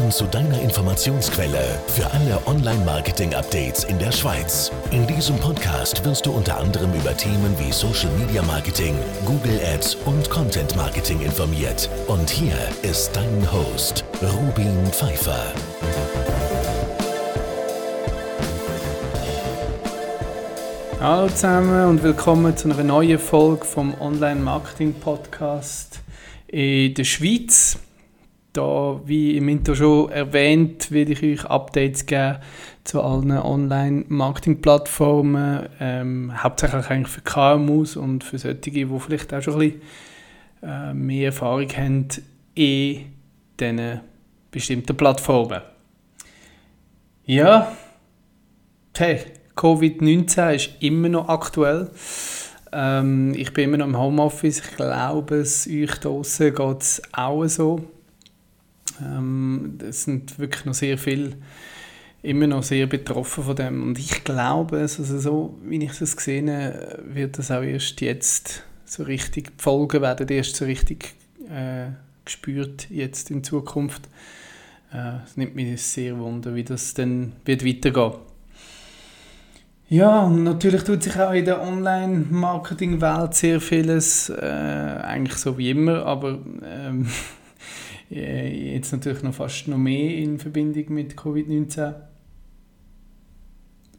Nun zu deiner Informationsquelle für alle Online-Marketing-Updates in der Schweiz. In diesem Podcast wirst du unter anderem über Themen wie Social Media Marketing, Google Ads und Content Marketing informiert. Und hier ist dein Host, Rubin Pfeiffer. Hallo zusammen und willkommen zu einer neuen Folge vom Online-Marketing-Podcast in der Schweiz. Da, wie im Intro schon erwähnt, werde ich euch Updates geben zu allen Online-Marketing-Plattformen, ähm, hauptsächlich eigentlich für KMUs und für solche, die vielleicht auch schon ein bisschen äh, mehr Erfahrung haben in diesen bestimmten Plattformen. Ja, hey, Covid-19 ist immer noch aktuell. Ähm, ich bin immer noch im Homeoffice. Ich glaube, es euch draußen geht es auch so. Ähm, es sind wirklich noch sehr viele immer noch sehr betroffen von dem. Und ich glaube, also so wie ich es gesehen habe, wird das auch erst jetzt so richtig, die Folgen werden erst so richtig äh, gespürt jetzt in Zukunft. Äh, es nimmt mich sehr wunder, wie das dann wird weitergehen. Ja, und natürlich tut sich auch in der Online-Marketing-Welt sehr vieles, äh, eigentlich so wie immer, aber ähm, jetzt natürlich noch fast noch mehr in Verbindung mit Covid-19.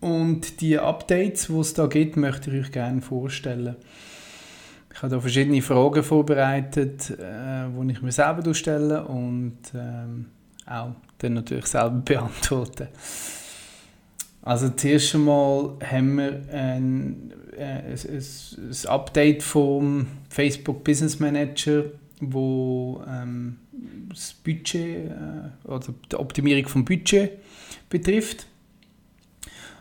Und die Updates, die es da gibt, möchte ich euch gerne vorstellen. Ich habe da verschiedene Fragen vorbereitet, äh, die ich mir selber stelle und ähm, auch dann natürlich selber beantworten. Also zuerst einmal haben wir ein, äh, ein, ein, Update vom Facebook Business Manager, wo ähm, das Budget äh, oder die Optimierung vom Budget betrifft.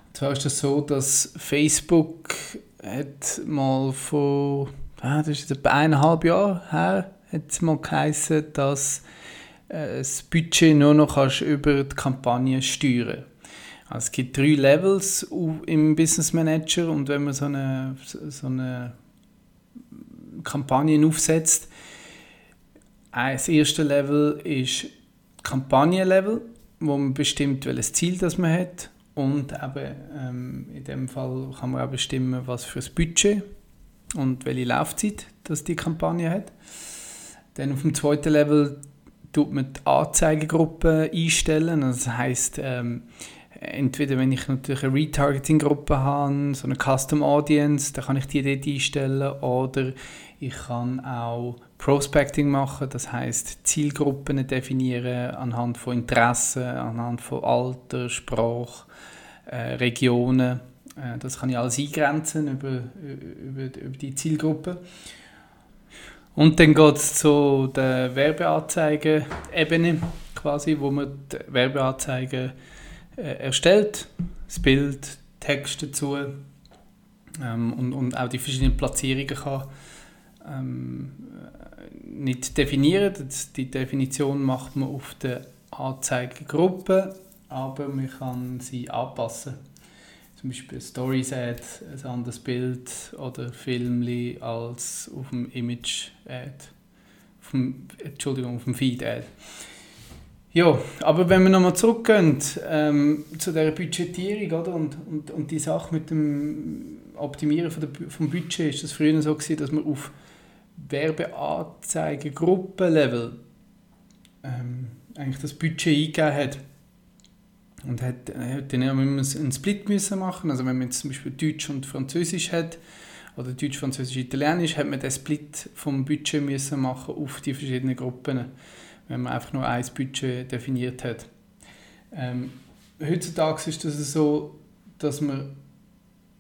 Und zwar ist das so, dass Facebook hat mal vor, ah, das ist etwa eineinhalb Jahre her, hat es mal geheißen, dass äh, das Budget nur noch kannst über die Kampagne steuern also es gibt drei Levels im Business Manager und wenn man so eine, so eine Kampagne aufsetzt, das erste Level ist Kampagnenlevel, wo man bestimmt, welches Ziel das man hat. Und eben, ähm, in dem Fall kann man auch bestimmen, was für ein Budget und welche Laufzeit das die Kampagne hat. Dann auf dem zweiten Level tut man die Anzeigegruppe einstellen, also das heißt ähm, entweder wenn ich natürlich eine Retargeting-Gruppe habe, so eine Custom Audience, dann kann ich die dort einstellen. Oder ich kann auch Prospecting machen, das heißt Zielgruppen definieren anhand von Interessen, anhand von Alter, Sprache, äh, Regionen. Äh, das kann ich alles eingrenzen über, über, über die Zielgruppe. Und dann geht es zu der Werbeanzeigen-Ebene, quasi, wo man die Werbeanzeigen äh, erstellt, das Bild, Text dazu ähm, und, und auch die verschiedenen Platzierungen kann ähm, nicht definieren. Die Definition macht man auf der Anzeigegruppe, aber man kann sie anpassen. Zum Beispiel Stories Ad, ein anderes Bild oder Filmli als auf dem Image Ad. Auf dem, Entschuldigung, auf dem Feed Ad. Ja, aber wenn wir nochmal zurückgehen ähm, zu der Budgetierung oder? Und, und, und die Sache mit dem Optimieren von der, vom Budget, ist das früher so gewesen, dass man auf Werbeanzeigen-Gruppenlevel ähm, eigentlich das Budget eingegeben hat. Und hat, hat dann immer einen Split müssen machen. Also wenn man jetzt zum Beispiel Deutsch und Französisch hat, oder Deutsch, Französisch, Italienisch, hat man den Split vom Budget müssen machen auf die verschiedenen Gruppen wenn man einfach nur ein Budget definiert hat. Ähm, heutzutage ist das so, dass man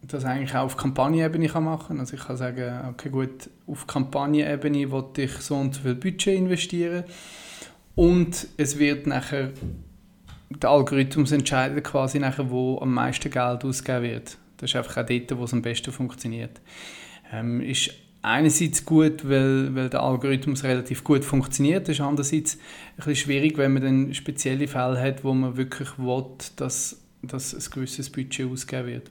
das eigentlich auch auf Kampagnenebene machen kann. Also ich kann sagen, okay gut, auf Kampagnenebene wollte ich so und so viel Budget investieren und es wird nachher der Algorithmus entscheidet quasi nachher, wo am meisten Geld ausgegeben wird. Das ist einfach auch dort, wo es am besten funktioniert. Ähm, ist einerseits gut, weil, weil der Algorithmus relativ gut funktioniert, ist andererseits ein bisschen schwierig, wenn man dann spezielle Fälle hat, wo man wirklich will, dass, dass ein gewisses Budget ausgegeben wird.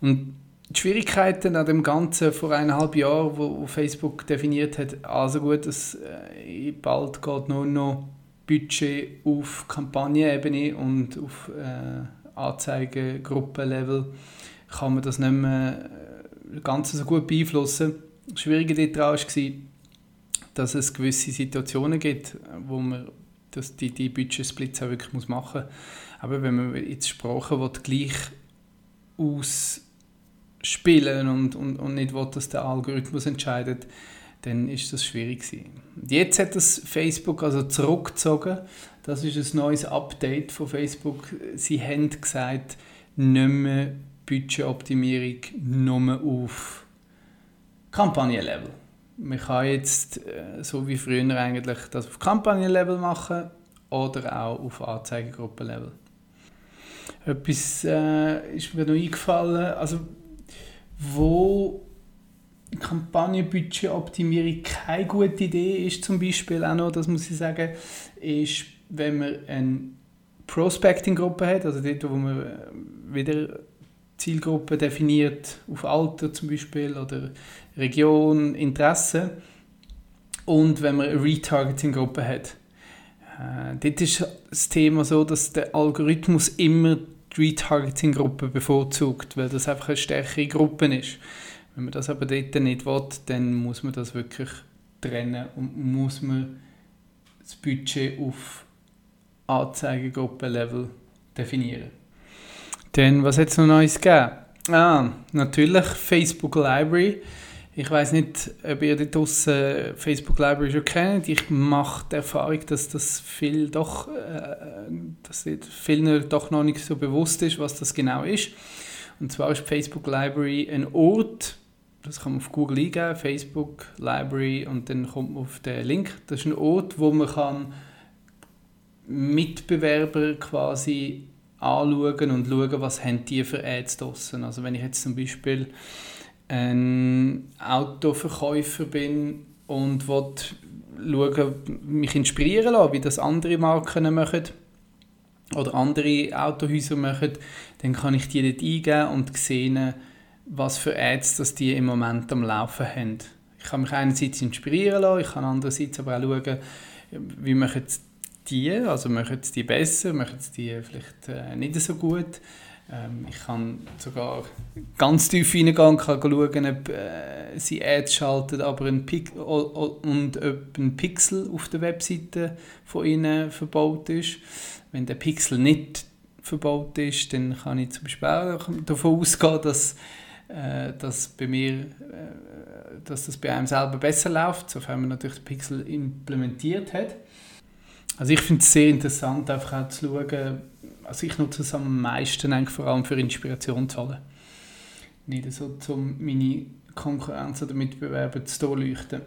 Und die Schwierigkeiten an dem Ganzen vor eineinhalb Jahren, wo, Facebook definiert hat, also gut, dass äh, bald geht nur noch Budget auf Kampagnenebene und auf äh, Anzeigengruppenlevel kann man das nicht mehr äh, ganz so gut beeinflussen. Das Schwierige daran war, dass es gewisse Situationen gibt, wo man das, die, die Budget-Splits auch wirklich machen muss. Aber wenn man jetzt Sprache will, gleich ausspielen und, und, und nicht will, dass der Algorithmus entscheidet, dann ist das schwierig gewesen. Jetzt hat das Facebook also zurückgezogen. Das ist ein neues Update von Facebook. Sie haben gesagt, nicht mehr Budgetoptimierung nur auf Kampagnenlevel. Man kann jetzt, äh, so wie früher eigentlich, das auf Kampagnenlevel machen oder auch auf Anzeigengruppenlevel. Etwas äh, ist mir noch eingefallen, also wo Kampagnenbudgetoptimierung keine gute Idee ist, zum Beispiel auch noch, das muss ich sagen, ist, wenn man eine Prospecting-Gruppe hat, also dort, wo man wieder Zielgruppe definiert, auf Alter zum Beispiel oder Region, Interesse und wenn man eine Retargeting-Gruppe hat. Äh, dort ist das Thema so, dass der Algorithmus immer die Retargeting-Gruppe bevorzugt, weil das einfach eine stärkere Gruppe ist. Wenn man das aber dort nicht will, dann muss man das wirklich trennen und muss man das Budget auf Anzeigengruppenlevel definieren. Dann, was hat es noch Neues gegeben? Ah, natürlich Facebook Library. Ich weiß nicht, ob ihr dort draussen Facebook Library schon kennt. Ich mache die Erfahrung, dass das viel doch, äh, dass vielen doch noch nicht so bewusst ist, was das genau ist. Und zwar ist Facebook Library ein Ort, das kann man auf Google eingeben, Facebook Library und dann kommt man auf den Link. Das ist ein Ort, wo man kann Mitbewerber quasi anschauen und schauen, was haben die für Ads draussen. Also wenn ich jetzt zum Beispiel ein Autoverkäufer bin und will mich inspirieren lassen, wie das andere Marken machen oder andere Autohäuser machen, dann kann ich die dort eingeben und sehen, was für Ads das die im Moment am Laufen haben. Ich kann mich einerseits inspirieren lassen, ich kann andererseits aber auch schauen, wie machen die, also machen die besser, machen die vielleicht äh, nicht so gut. Ähm, ich kann sogar ganz tief reingehen und kann schauen, ob äh, sie Ads schalten, aber ein und ob ein Pixel auf der Webseite von ihnen verbaut ist. Wenn der Pixel nicht verbaut ist, dann kann ich zum Beispiel auch davon ausgehen, dass äh, dass, bei mir, äh, dass das bei einem selber besser läuft, sofern man natürlich den Pixel implementiert hat. Also ich finde es sehr interessant, einfach auch zu schauen, also ich nutze es am meisten eigentlich vor allem für Inspiration zu holen. Nicht so, um meine Konkurrenz oder Mitbewerber zu durchleuchten.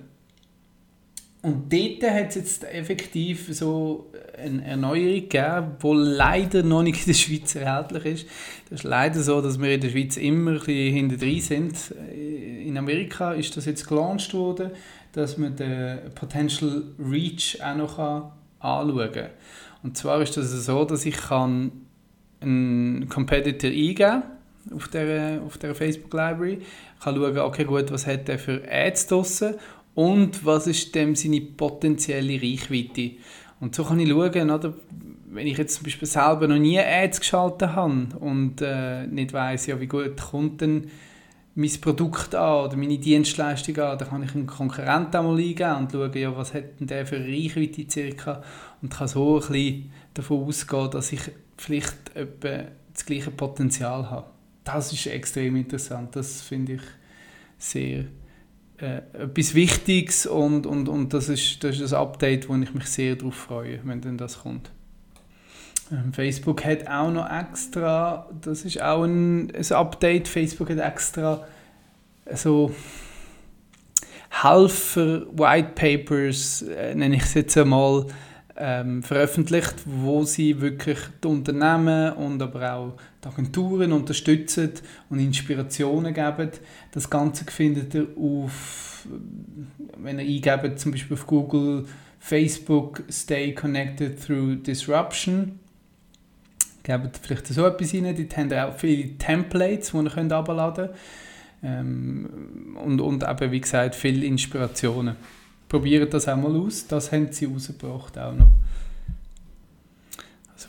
Und dort hat es jetzt effektiv so eine Erneuerung gegeben, die leider noch nicht in der Schweiz erhältlich ist. Das ist leider so, dass wir in der Schweiz immer ein bisschen hinter sind. In Amerika ist das jetzt gelauncht worden, dass man den Potential Reach auch noch anschauen kann. Und zwar ist das so, dass ich kann einen Competitor eingeben auf der, auf der Facebook Library, ich kann schauen, okay gut, was hat der für Ads draussen? Und was ist dem seine potenzielle Reichweite. Und so kann ich schauen, oder, wenn ich jetzt zum Beispiel selber noch nie Ads geschaltet habe und äh, nicht weiß, ja, wie gut kommt denn mein Produkt an oder meine Dienstleistung an, dann kann ich einen Konkurrenten einmal eingeben und schauen, ja, was hat denn der für Reichweite circa und kann so ein bisschen davon ausgehen, dass ich vielleicht etwa das gleiche Potenzial habe. Das ist extrem interessant, das finde ich sehr äh, etwas Wichtiges und, und, und das, ist, das ist ein Update, wo ich mich sehr darauf freue, wenn dann das kommt. Ähm, Facebook hat auch noch extra, das ist auch ein, ein Update, Facebook hat extra so Helfer, White Papers, äh, nenne ich es jetzt einmal, ähm, veröffentlicht, wo sie wirklich die Unternehmen und aber auch die Agenturen unterstützen und Inspirationen geben. Das Ganze findet ihr auf, wenn ihr eingebt, zum Beispiel auf Google Facebook Stay Connected Through Disruption. Gebt vielleicht so etwas rein. Dort haben ihr auch viele Templates, die ihr könnt herunterladen könnt. Ähm, und, und eben, wie gesagt, viele Inspirationen probiert das auch mal aus. Das haben sie rausgebracht auch noch.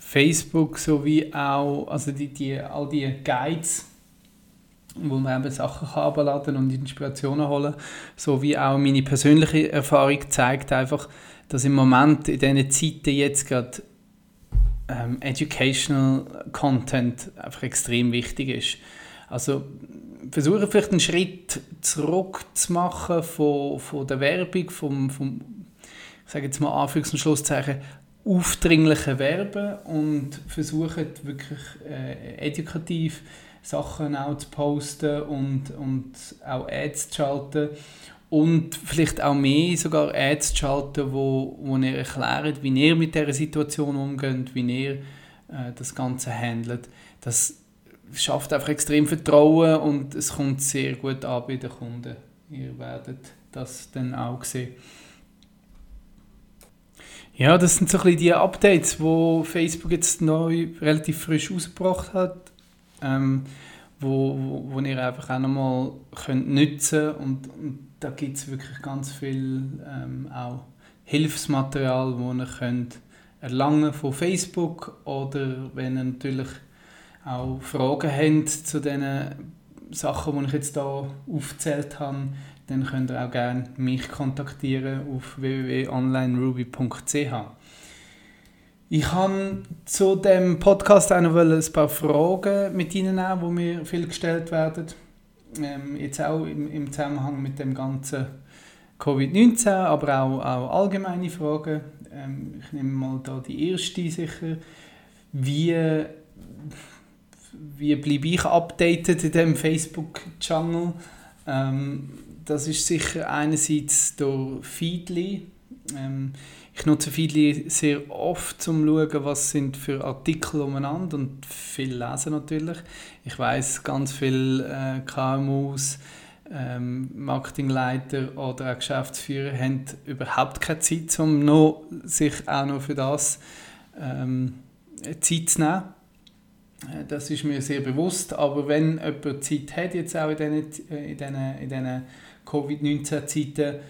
Facebook sowie auch, also die, die, all die Guides, wo man eben Sachen kann und Inspirationen holen, sowie auch meine persönliche Erfahrung zeigt einfach, dass im Moment in diesen Zeiten jetzt gerade ähm, Educational Content einfach extrem wichtig ist. Also versuche vielleicht einen Schritt zurück zu machen von, von der Werbung, vom, vom ich sage jetzt mal Anführungs- und Schlusszeichen, aufdringlichen Werben und versuchen wirklich äh, edukativ Sachen auch zu posten und, und auch Ads zu schalten und vielleicht auch mehr sogar Ads zu schalten, wo, wo ihr erklärt, wie ihr mit dieser Situation umgeht, wie ihr äh, das Ganze handelt. Das schafft einfach extrem Vertrauen und es kommt sehr gut an bei den Kunden. Ihr werdet das dann auch sehen. Ja, das sind so ein bisschen die Updates, wo Facebook jetzt neu relativ frisch ausgebracht hat, ähm, wo, wo, wo ihr einfach auch nochmal könnt nutzen und, und da gibt es wirklich ganz viel ähm, auch Hilfsmaterial, das ihr könnt erlangen von Facebook oder wenn ihr natürlich auch Fragen habt zu den Sachen, die ich jetzt hier aufgezählt habe, dann könnt ihr auch gerne mich kontaktieren auf www.onlineruby.ch. Ich habe zu dem Podcast auch noch ein paar Fragen mit Ihnen nehmen, die mir viel gestellt werden. Ähm, jetzt auch im, im, Zusammenhang mit dem ganzen Covid-19, aber auch, auch allgemeine Fragen. Ähm, ich nehme mal da die erste sicher. Wie wie bleibe ich updated in diesem Facebook-Channel? Ähm, das ist sicher einerseits durch Feedly. Ähm, ich nutze Feedly sehr oft, um zu schauen, was sind für Artikel umeinander und viel lesen natürlich. Ich weiß ganz viele äh, KMUs, ähm, Marketingleiter oder auch Geschäftsführer haben überhaupt keine Zeit, um noch, sich auch noch für das ähm, Zeit zu nehmen. Äh, das ist mir sehr bewusst, aber wenn jemand Zeit hat, jetzt auch in diesen, äh, in diesen, in diesen Covid-19-Zeiten,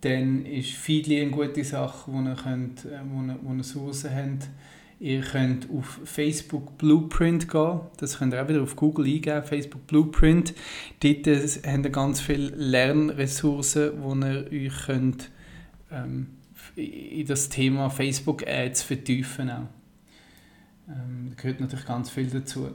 dann ist Feedly eine gute Sache, wo ihr, könnt, äh, wo ihr, wo ihr Sourcen habt. Ihr könnt auf Facebook Blueprint gehen, das könnt ihr auch wieder auf Google eingeben, Facebook Blueprint. Dort habt ihr ganz viele Lernressourcen, wo ihr euch könnt, ähm, in das Thema Facebook Ads vertiefen könnt. Ähm, da gehört natürlich ganz viel dazu.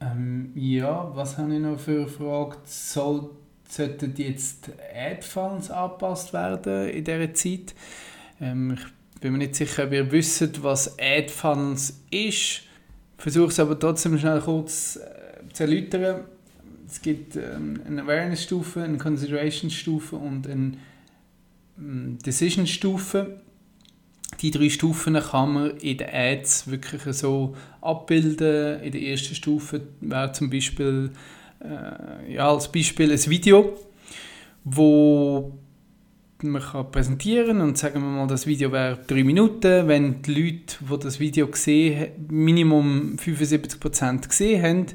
Ähm, ja, was habe ich noch für Frage? Soll, sollten jetzt Ad-Funds angepasst werden in dieser Zeit? Ähm, ich bin mir nicht sicher, ob ihr wisst, was Ad-Funds ist. Versuche es aber trotzdem schnell kurz äh, zu erläutern. Es gibt ähm, eine Awareness-Stufe, eine Consideration-Stufe und eine ähm, Decision-Stufe die drei Stufen kann man in den Ads wirklich so abbilden. In der ersten Stufe wäre zum Beispiel äh, ja, als Beispiel ein Video, wo man kann präsentieren und sagen wir mal, das Video wäre drei Minuten. Wenn die Leute, die das Video gesehen haben, Minimum 75% gesehen haben,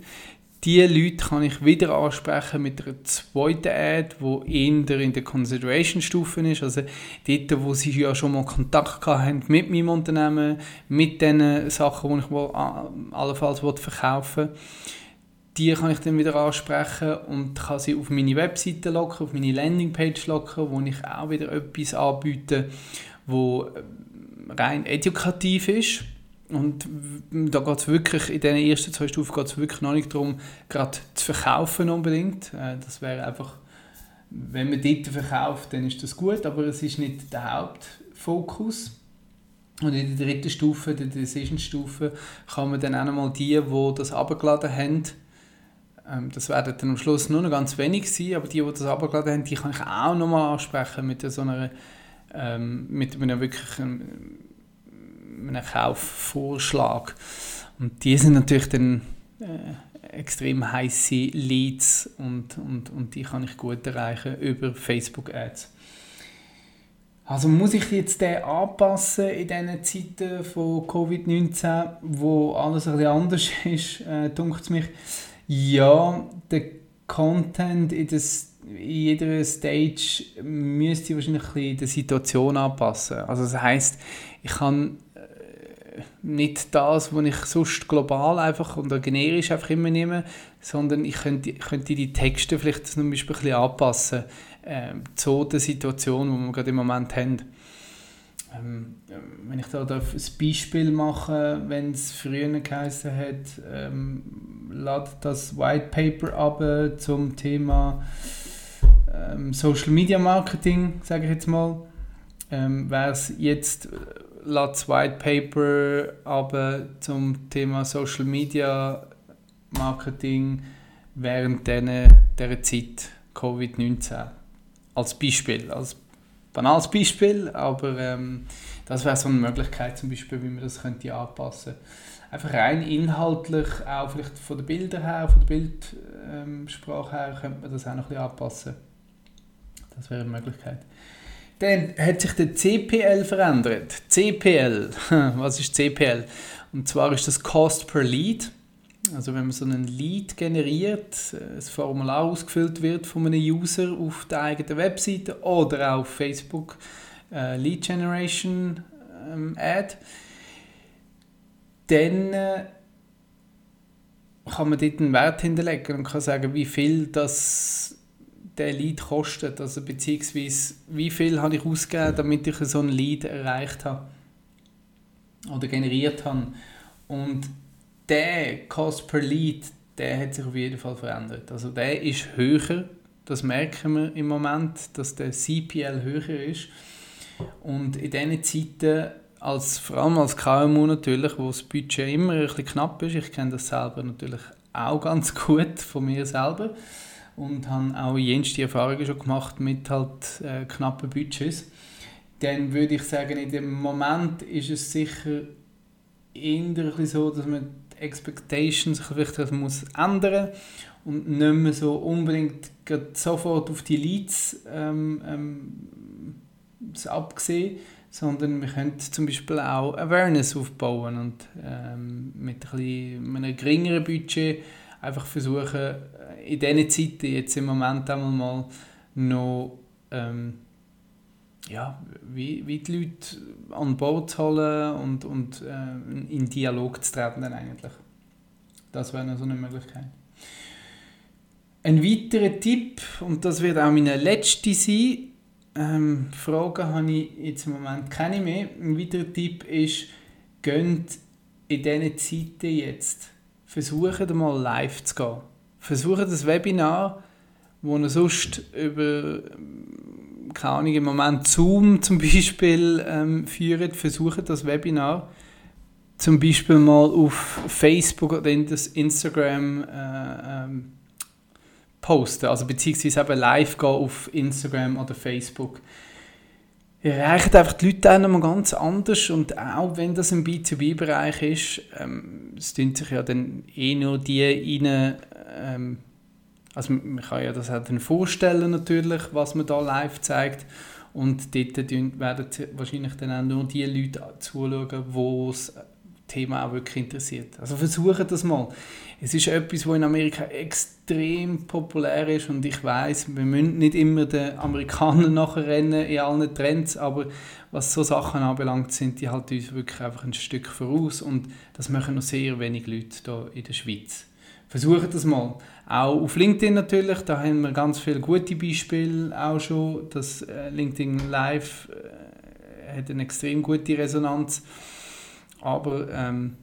diese Leute kann ich wieder ansprechen mit einer zweiten Ad, die eher in der Consideration-Stufe ist, also dort, wo sie ja schon mal Kontakt haben mit meinem Unternehmen, mit den Sachen, die ich wohl allenfalls verkaufen will. Die kann ich dann wieder ansprechen und kann sie auf meine Webseite locken, auf meine Landingpage locken, wo ich auch wieder etwas anbiete, wo rein edukativ ist und da geht es wirklich, in den ersten zwei Stufen geht es wirklich noch nicht darum, gerade zu verkaufen unbedingt. Äh, das wäre einfach, wenn man dort verkauft, dann ist das gut, aber es ist nicht der Hauptfokus. Und in der dritten Stufe, der Decision-Stufe, kann man dann auch nochmal die, die das abgeladen haben, ähm, das werden dann am Schluss nur noch ganz wenig sein, aber die, die das abgeladen haben, die kann ich auch nochmal ansprechen mit so einer, ähm, mit einem wirklich einem Kaufvorschlag. Und die sind natürlich dann äh, extrem heiße Leads und, und, und die kann ich gut erreichen über Facebook Ads. Also muss ich jetzt den anpassen in diesen Zeiten von Covid-19, wo alles ein bisschen anders ist, äh, es mich. Ja, der Content in, das, in jeder Stage müsste ich wahrscheinlich ein bisschen der Situation anpassen. Also das heißt, ich kann nicht das, was ich sonst global einfach oder generisch einfach immer nehme, sondern ich könnte, könnte die Texte vielleicht zum Beispiel ein bisschen anpassen äh, zu der Situation, die wir gerade im Moment haben. Ähm, wenn ich da ein Beispiel mache, wenn es früher geheißen hat, ähm, lad das White Paper ab zum Thema ähm, Social Media Marketing, sage ich jetzt mal, ähm, wäre es jetzt das White Paper aber zum Thema Social Media Marketing während dieser Zeit Covid-19 als Beispiel, als banales Beispiel, aber ähm, das wäre so eine Möglichkeit zum Beispiel, wie man das könnte anpassen Einfach rein inhaltlich, auch vielleicht von den Bildern her, von der Bildsprache her, könnte man das auch noch ein bisschen anpassen. Das wäre eine Möglichkeit. Dann hat sich der CPL verändert. CPL, was ist CPL? Und zwar ist das Cost per Lead. Also wenn man so einen Lead generiert, ein Formular ausgefüllt wird von einem User auf der eigenen Webseite oder auf Facebook äh, Lead Generation ähm, Ad, dann äh, kann man dort einen Wert hinterlegen und kann sagen, wie viel das der Lead kostet, also beziehungsweise wie viel habe ich ausgegeben, damit ich so ein Lead erreicht habe oder generiert habe. Und der Cost per Lead, der hat sich auf jeden Fall verändert. Also der ist höher, das merken wir im Moment, dass der CPL höher ist. Und in diesen Zeiten, als, vor allem als KMU natürlich, wo das Budget immer ein bisschen knapp ist, ich kenne das selber natürlich auch ganz gut von mir selber, und habe auch jenste Erfahrungen schon gemacht mit halt äh, knappen Budgets, dann würde ich sagen, in dem Moment ist es sicher eher so, dass man die Expectations vielleicht muss und nicht mehr so unbedingt sofort auf die Leads ähm, ähm, abgesehen, sondern wir können zum Beispiel auch Awareness aufbauen und ähm, mit ein bisschen, einem geringeren Budget einfach versuchen, in diesen Zeiten jetzt im Moment einmal mal noch ähm, ja, wie, wie die Leute an Bord zu holen und, und äh, in Dialog zu treten eigentlich. Das wäre noch so eine Möglichkeit. Ein weiterer Tipp, und das wird auch meine letzte sein, ähm, Fragen habe ich jetzt im Moment keine mehr. Ein weiterer Tipp ist, geht in diesen Zeiten jetzt, versucht mal live zu gehen versuchen das Webinar, wo ihr sonst über keine Ahnung, im Moment Zoom zum Beispiel ähm, führt, versuchen das Webinar zum Beispiel mal auf Facebook oder in das Instagram äh, ähm, posten, also beziehungsweise eben live gehen auf Instagram oder Facebook. Ihr erreicht einfach die Leute dann nochmal ganz anders und auch wenn das im B2B-Bereich ist, ähm, es tun sich ja dann eh nur die rein ähm, also man kann ja das auch dann vorstellen natürlich, was man da live zeigt und dort werden wahrscheinlich dann auch nur die Leute zuschauen, die das Thema auch wirklich interessiert. Also versuchen das mal. Es ist etwas, was in Amerika extrem populär ist und ich weiß, wir müssen nicht immer den Amerikanern nachrennen in allen Trends, aber was so Sachen anbelangt, sind die halt uns wirklich einfach ein Stück voraus und das machen noch sehr wenig Leute hier in der Schweiz. Versucht das mal. Auch auf LinkedIn natürlich, da haben wir ganz viele gute Beispiele auch schon. Das äh, LinkedIn Live äh, hat eine extrem gute Resonanz. Aber ähm,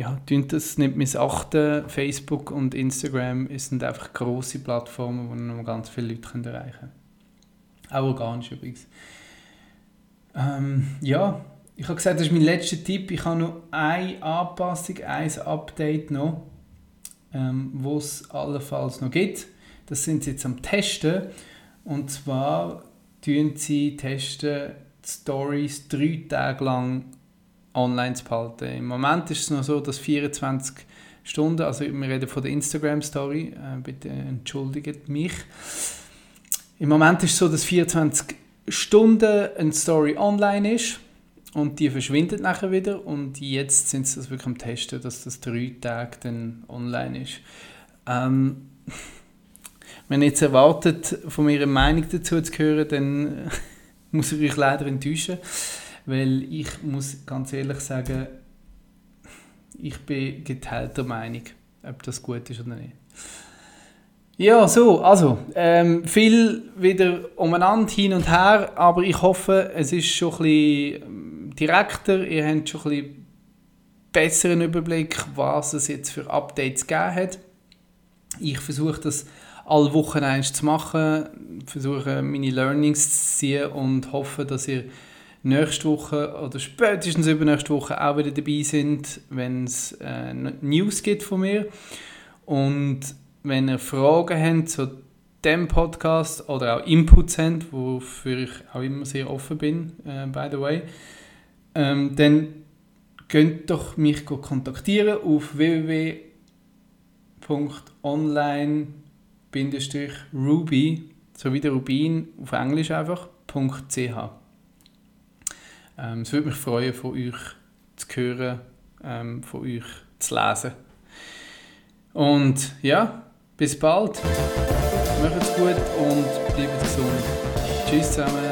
ja, das nicht missachten. Facebook und Instagram sind einfach große Plattformen, wo noch ganz viele Leute erreichen können. Auch organisch übrigens. Ähm, ja, ich habe gesagt, das ist mein letzter Tipp. Ich habe noch eine Anpassung, ein Update noch ähm, wo es allenfalls noch gibt. Das sind sie jetzt am Testen. Und zwar tun sie testen, die Stories drei Tage lang online zu behalten. Im Moment ist es noch so, dass 24 Stunden, also wir reden von der Instagram-Story, äh, bitte entschuldigt mich. Im Moment ist es so, dass 24 Stunden eine Story online ist und die verschwindet nachher wieder und jetzt sind sie das wirklich am Testen, dass das drei Tage dann online ist. Ähm, wenn ihr jetzt erwartet, von mir eine Meinung dazu zu hören, dann muss ich euch leider enttäuschen, weil ich muss ganz ehrlich sagen, ich bin geteilter Meinung, ob das gut ist oder nicht. Ja, so, also, ähm, viel wieder umeinander, hin und her, aber ich hoffe, es ist schon ein bisschen ähm, direkter, ihr habt schon ein bisschen besseren Überblick, was es jetzt für Updates gegeben hat. Ich versuche das alle Wochen eins zu machen, versuche meine Learnings zu ziehen und hoffe, dass ihr nächste Woche oder spätestens übernächste Woche auch wieder dabei sind, wenn es äh, News gibt von mir. Und wenn ihr Fragen habt zu dem Podcast oder auch Inputs habt, wofür ich auch immer sehr offen bin, äh, by the way, ähm, dann könnt doch mich kontaktieren auf www.online-ruby, so wie der Rubin auf Englisch einfach, .ch. Ähm, es würde mich freuen, von euch zu hören, ähm, von euch zu lesen. Und ja, bis bald. Macht's gut und bleibt gesund. Tschüss zusammen.